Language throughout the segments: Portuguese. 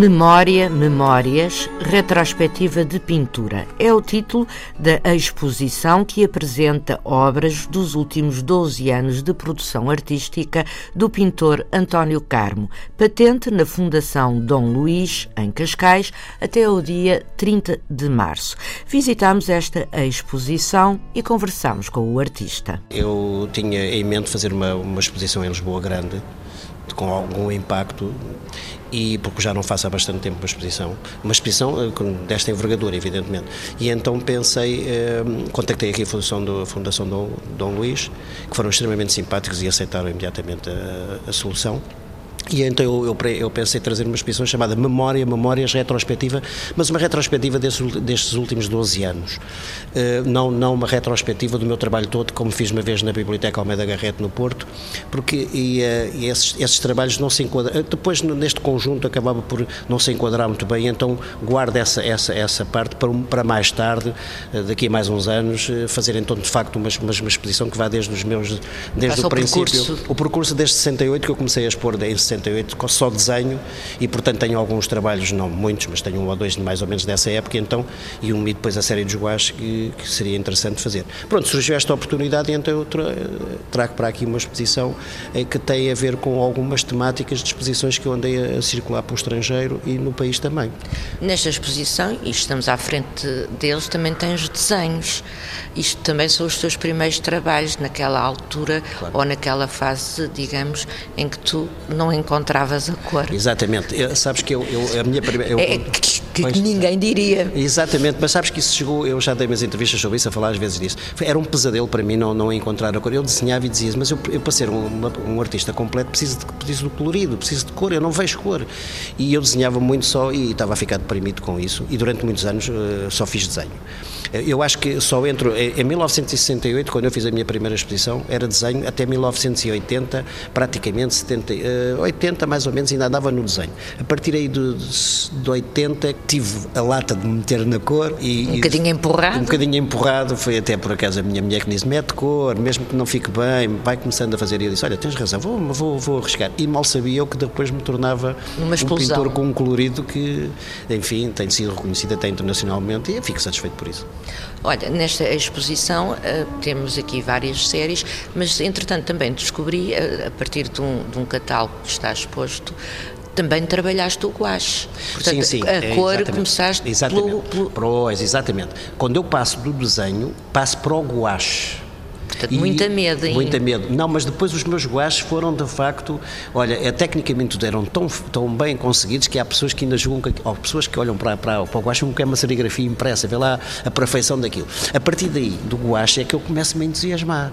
Memória, Memórias, Retrospectiva de Pintura. É o título da exposição que apresenta obras dos últimos 12 anos de produção artística do pintor António Carmo, patente na Fundação Dom Luís, em Cascais, até o dia 30 de março. Visitamos esta exposição e conversamos com o artista. Eu tinha em mente fazer uma, uma exposição em Lisboa Grande com algum impacto e porque já não faço há bastante tempo uma exposição, uma exposição eh, desta envergadura, evidentemente. E então pensei, eh, contactei aqui a Fundação, do, a Fundação Dom, Dom Luís, que foram extremamente simpáticos e aceitaram imediatamente a, a solução. E então eu, eu, eu, pensei trazer uma exposição chamada Memória, Memórias Retrospectiva, mas uma retrospectiva destes, destes últimos 12 anos. Uh, não, não uma retrospectiva do meu trabalho todo, como fiz uma vez na Biblioteca Almeida Garrete, no Porto, porque e, uh, e esses, esses, trabalhos não se enquadram. Depois, neste conjunto, acabava por não se enquadrar muito bem, então guardo essa, essa, essa parte para, para mais tarde, uh, daqui a mais uns anos, fazer então de facto uma, uma, uma exposição que vá desde os meus. desde o, o princípio. Percurso. O percurso desde 68 que eu comecei a expor em 68 68 só desenho e portanto tenho alguns trabalhos, não muitos, mas tenho um ou dois mais ou menos dessa época então e um e depois a série dos guaches que, que, seria interessante fazer. Pronto, surgiu esta oportunidade e então eu trago para aqui uma exposição eh, que tem a ver com algumas temáticas de exposições que eu andei a circular para o estrangeiro e no país também. Nesta exposição, e estamos à frente deles, também tens desenhos. Isto também são os teus primeiros trabalhos naquela altura claro. ou naquela fase, digamos, em que tu não encontravas a cor. Exatamente. Eu, sabes que eu, eu, a minha primeira. Eu, é que, que pois, ninguém diria. Exatamente, mas sabes que isso chegou. Eu já dei umas entrevistas sobre isso, a falar às vezes disso. Era um pesadelo para mim não, não encontrar a cor. Eu desenhava e dizia, mas eu, eu para ser um, um artista completo preciso de, preciso do colorido, preciso de cor, eu não vejo cor. E eu desenhava muito só e estava a ficar deprimido com isso. E durante muitos anos uh, só fiz desenho. Eu acho que só entro em 1968, quando eu fiz a minha primeira exposição, era desenho, até 1980, praticamente 70, 80 mais ou menos, ainda andava no desenho. A partir aí de, de 80 tive a lata de me meter na cor e. Um bocadinho empurrado? Um bocadinho empurrado, foi até por acaso a minha mulher que disse: mete cor, mesmo que não fique bem, vai começando a fazer. E eu disse: olha, tens razão, vou, vou, vou arriscar. E mal sabia eu que depois me tornava um pintor com um colorido que, enfim, tem sido reconhecido até internacionalmente e fico satisfeito por isso. Olha, nesta exposição uh, temos aqui várias séries, mas entretanto também descobri, uh, a partir de um, de um catálogo que está exposto, também trabalhaste o guache. Portanto, sim, sim, a é, cor exatamente. começaste exatamente. pelo... Pois, exatamente. Quando eu passo do desenho, passo para o guache. Portanto, muita medo ainda. Muita medo. Não, mas depois os meus guaches foram de facto, olha, é, tecnicamente eram tão, tão bem conseguidos que há pessoas que ainda julgam, que, ou pessoas que olham para, para, para o guache como que é uma serigrafia impressa, vê lá a perfeição daquilo. A partir daí, do guache, é que eu começo-me a entusiasmar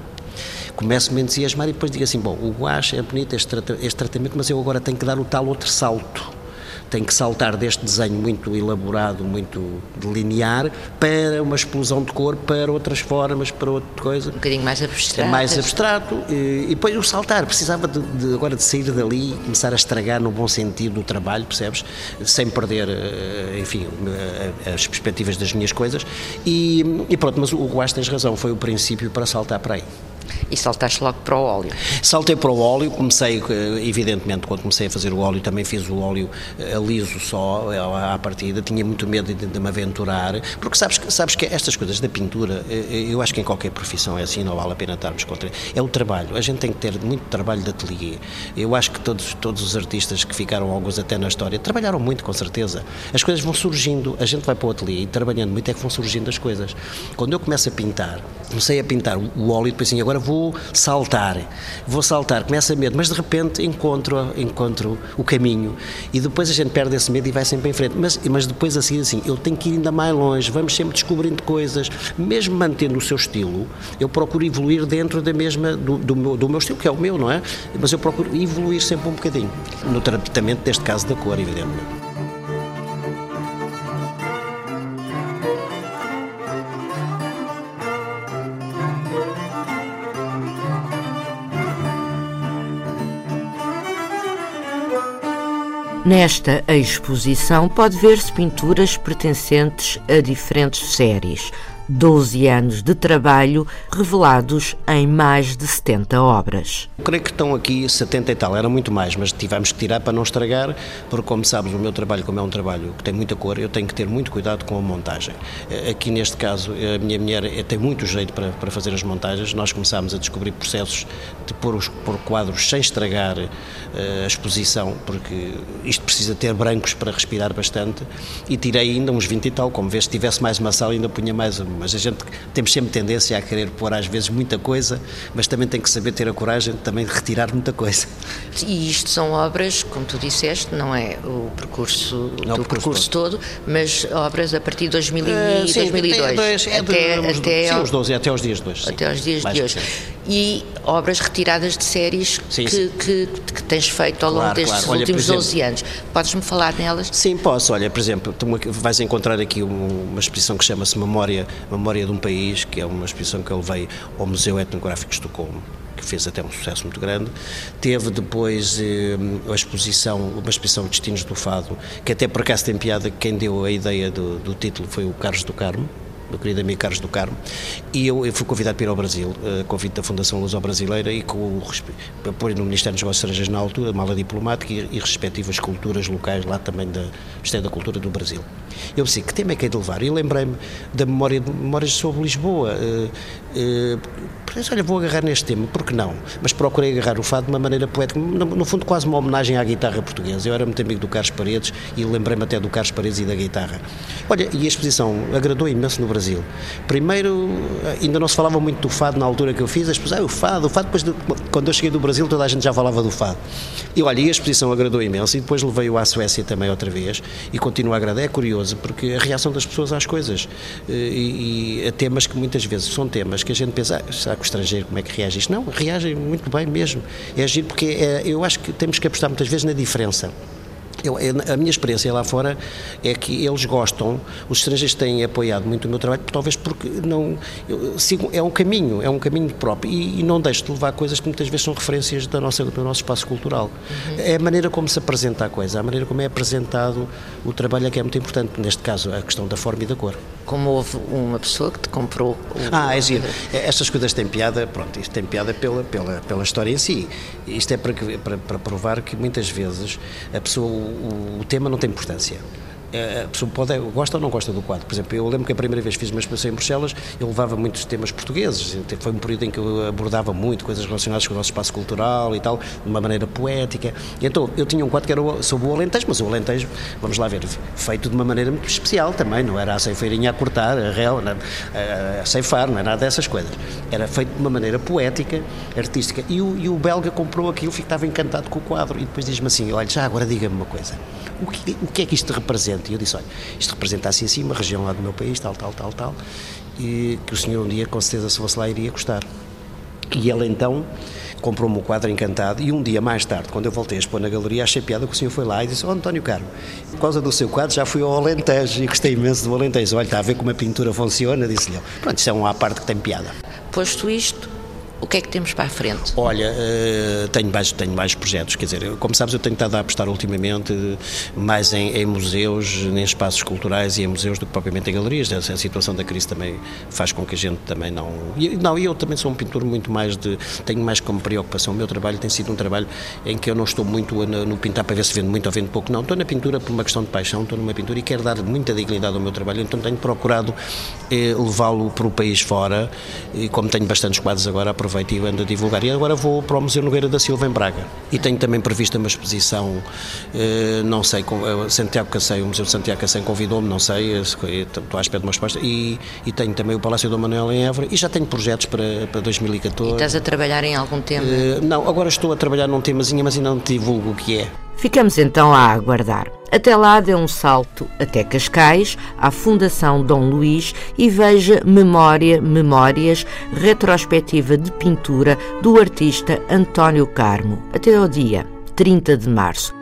começo-me a entusiasmar e depois digo assim, bom, o guache é bonito este, este tratamento, mas eu agora tenho que dar o tal outro salto tem que saltar deste desenho muito elaborado, muito linear, para uma explosão de cor, para outras formas, para outra coisa. Um bocadinho mais abstrato. É mais abstrato. E, e depois o saltar, precisava de, de, agora de sair dali e começar a estragar no bom sentido o trabalho, percebes? Sem perder, eh, enfim, eh, as perspectivas das minhas coisas. E, e pronto, mas o Guas tens razão, foi o princípio para saltar para aí. E saltaste logo para o óleo? Saltei para o óleo, comecei, eh, evidentemente, quando comecei a fazer o óleo, também fiz o óleo eh, liso só, eh, à partida, tinha muito medo de, de me aventurar, porque sabes, sabes que estas coisas da pintura, eu acho que em qualquer profissão é assim, não vale a pena estarmos contra. É o trabalho, a gente tem que ter muito trabalho de ateliê. Eu acho que todos, todos os artistas que ficaram alguns até na história trabalharam muito, com certeza. As coisas vão surgindo, a gente vai para o ateliê e trabalhando muito é que vão surgindo as coisas. Quando eu começo a pintar, comecei a pintar o óleo e depois assim, agora vou saltar, vou saltar, começa a medo, mas de repente encontro, encontro o caminho e depois a gente perde esse medo e vai sempre em frente. Mas, mas depois assim, assim, eu tenho que ir ainda mais longe, vamos sempre descobrindo coisas, mesmo mantendo o seu estilo, eu procuro evoluir dentro da mesma, do, do, meu, do meu estilo, que é o meu, não é? Mas eu procuro evoluir sempre um bocadinho, no tratamento deste caso da cor, evidentemente. Nesta exposição pode ver-se pinturas pertencentes a diferentes séries, 12 anos de trabalho revelados em mais de 70 obras. creio que estão aqui 70 e tal, era muito mais, mas tivemos que tirar para não estragar, porque como sabes, o meu trabalho, como é um trabalho que tem muita cor, eu tenho que ter muito cuidado com a montagem. Eh, aqui neste caso, a minha mulher eh, tem muito jeito para, para fazer as montagens, nós começámos a descobrir processos de pôr os pôr quadros sem estragar a exposição, porque isto precisa ter brancos para respirar bastante, e tirei ainda uns 20 e tal, como vês, se tivesse mais uma sala ainda punha mais mas a gente temos sempre tendência a querer pôr às vezes muita coisa, mas também tem que saber ter a coragem de também retirar muita coisa. E isto são obras, como tu disseste, não é o percurso não, do percurso, todo. todo. mas obras a partir de 2000 uh, sim, 2002 é até, até, sim, os 12, até aos dias de hoje. Sim. Até aos dias de hoje. E obras retiradas de séries sim, que, que, que, tens feito ao longo claro, destes claro. Olha, últimos exemplo, 12 anos. Podes-me falar nelas? Sim, posso. Olha, por exemplo, tu vais encontrar aqui uma exposição que chama-se Memória, Memória de um País, que é uma exposição que eu levei ao Museu Etnográfico de Estocolmo que fez até um sucesso muito grande. Teve depois eh, a exposição, uma exposição Destinos do Fado, que até por acaso tem piada, quem deu a ideia do, do título foi o Carlos do Carmo, meu querido amigo Carlos do Carmo, e eu, eu fui convidado para ir ao Brasil, uh, convite da Fundação Luso Brasileira e com o apoio no Ministério dos Negócios Estrangeiros na altura, mala diplomática e, e respectivas culturas locais lá também da Ministério da Cultura do Brasil. Eu disse, que tema é que é de levar? E lembrei-me da memória de memórias sobre Lisboa. Uh, uh, Pensei, olha, vou agarrar neste tema, porque não? Mas procurei agarrar o fado de uma maneira poética, no, no, fundo quase uma homenagem à guitarra portuguesa. Eu era muito amigo do Carlos Paredes e lembrei-me até do Carlos Paredes e da guitarra. Olha, e a exposição agradou imenso no Brasil. Primeiro, ainda não se falava muito do fado na altura que eu fiz, a exposição, ah, o fado, o fado, depois de, quando eu cheguei do Brasil toda a gente já falava do fado. E olha, e a exposição agradou imenso e depois levei-o à Suécia também outra vez e continua a agradar. É curioso, porque a reação das pessoas às coisas eh, e, e a temas que muitas vezes são temas que a gente pensa, ah, será que estrangeiro como é que reage isto. Não, reagem muito bem mesmo. É agir porque é, eu acho que temos que apostar muitas vezes na diferença. A minha experiência lá fora é que eles gostam, os estrangeiros têm apoiado muito o meu trabalho, talvez porque não sigo, é um caminho, é um caminho próprio e, e, não deixo de levar coisas que muitas vezes são referências da nossa, do nosso espaço cultural. Uhum. É a maneira como se apresenta a coisa, a maneira como é apresentado o trabalho é que é muito importante, neste caso a questão da forma e da cor. Como houve uma pessoa que te comprou. O... Ah, é giro. É, estas coisas têm piada, pronto, isto tem piada pela, pela, pela história em si. Isto é para, para, para provar que muitas vezes a pessoa o, tema não tem importância. A pessoa pode, gosta ou não gosta do quadro. Por exemplo, eu lembro que a primeira vez fiz uma exposição em Bruxelas, eu levava muitos temas portugueses. Foi um período em que eu abordava muito coisas relacionadas com o nosso espaço cultural e tal, de uma maneira poética. E então, eu tinha um quadro que era sobre o Alentejo, mas o Alentejo, vamos lá ver, feito de uma maneira muito especial também, não era a ceifeirinha a cortar, a réu, a ceifar, não é nada dessas coisas. Era feito de uma maneira poética, artística. E o, e o belga comprou aquilo, ficava encantado com o quadro. E depois diz-me assim: olha, já agora diga-me uma coisa o que, o que é que isto representa? E eu disse, olha, isto representa assim assim, uma região lá do meu país, tal, tal, tal, tal, e que o senhor um dia, com certeza, se fosse lá, iria gostar. E ele então comprou-me o quadro encantado e um dia mais tarde, quando eu voltei a expor na galeria, achei piada que o senhor foi lá e disse, oh António Carmo, por causa do seu quadro já fui ao Alentejo e gostei imenso do Alentejo. Olha, está a ver como a pintura funciona? Disse-lhe, pronto, isso é uma parte que tem piada. Posto isto, o que é que temos para a frente? Olha, uh, tenho, mais, tenho mais projetos, quer dizer, como sabes, eu tenho estado a apostar ultimamente mais em, em, museus, em espaços culturais e em museus do que propriamente em galerias. A, situação da crise também faz com que a gente também não. E, não, eu também sou um pintor muito mais de. tenho mais como preocupação. O meu trabalho tem sido um trabalho em que eu não estou muito no, pintar para ver se vendo muito ou vendo pouco, não. Estou na pintura por uma questão de paixão, estou numa pintura e quero dar muita dignidade ao meu trabalho, então tenho procurado eh, levá-lo para o país fora e como tenho bastantes quadros agora, aproveito e ando a divulgar. E agora vou para o Museu Nogueira da Silva, em Braga. E tenho também prevista uma exposição, eh, não sei, com, eh, Santiago Cacém, o Museu de Santiago Cacém convidou-me, não sei, eh, estou à espera de uma resposta. E, e tenho também o Palácio do Manuel em Évora e já tenho projetos para, para 2014. E estás a trabalhar em algum tema? não, agora estou a trabalhar num temazinho, mas ainda não te divulgo o que é. Ficamos então a aguardar. Até lá dê um salto até Cascais, à Fundação Dom Luís e veja Memória, Memórias, retrospectiva de pintura do artista António Carmo, até ao dia 30 de março.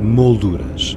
Molduras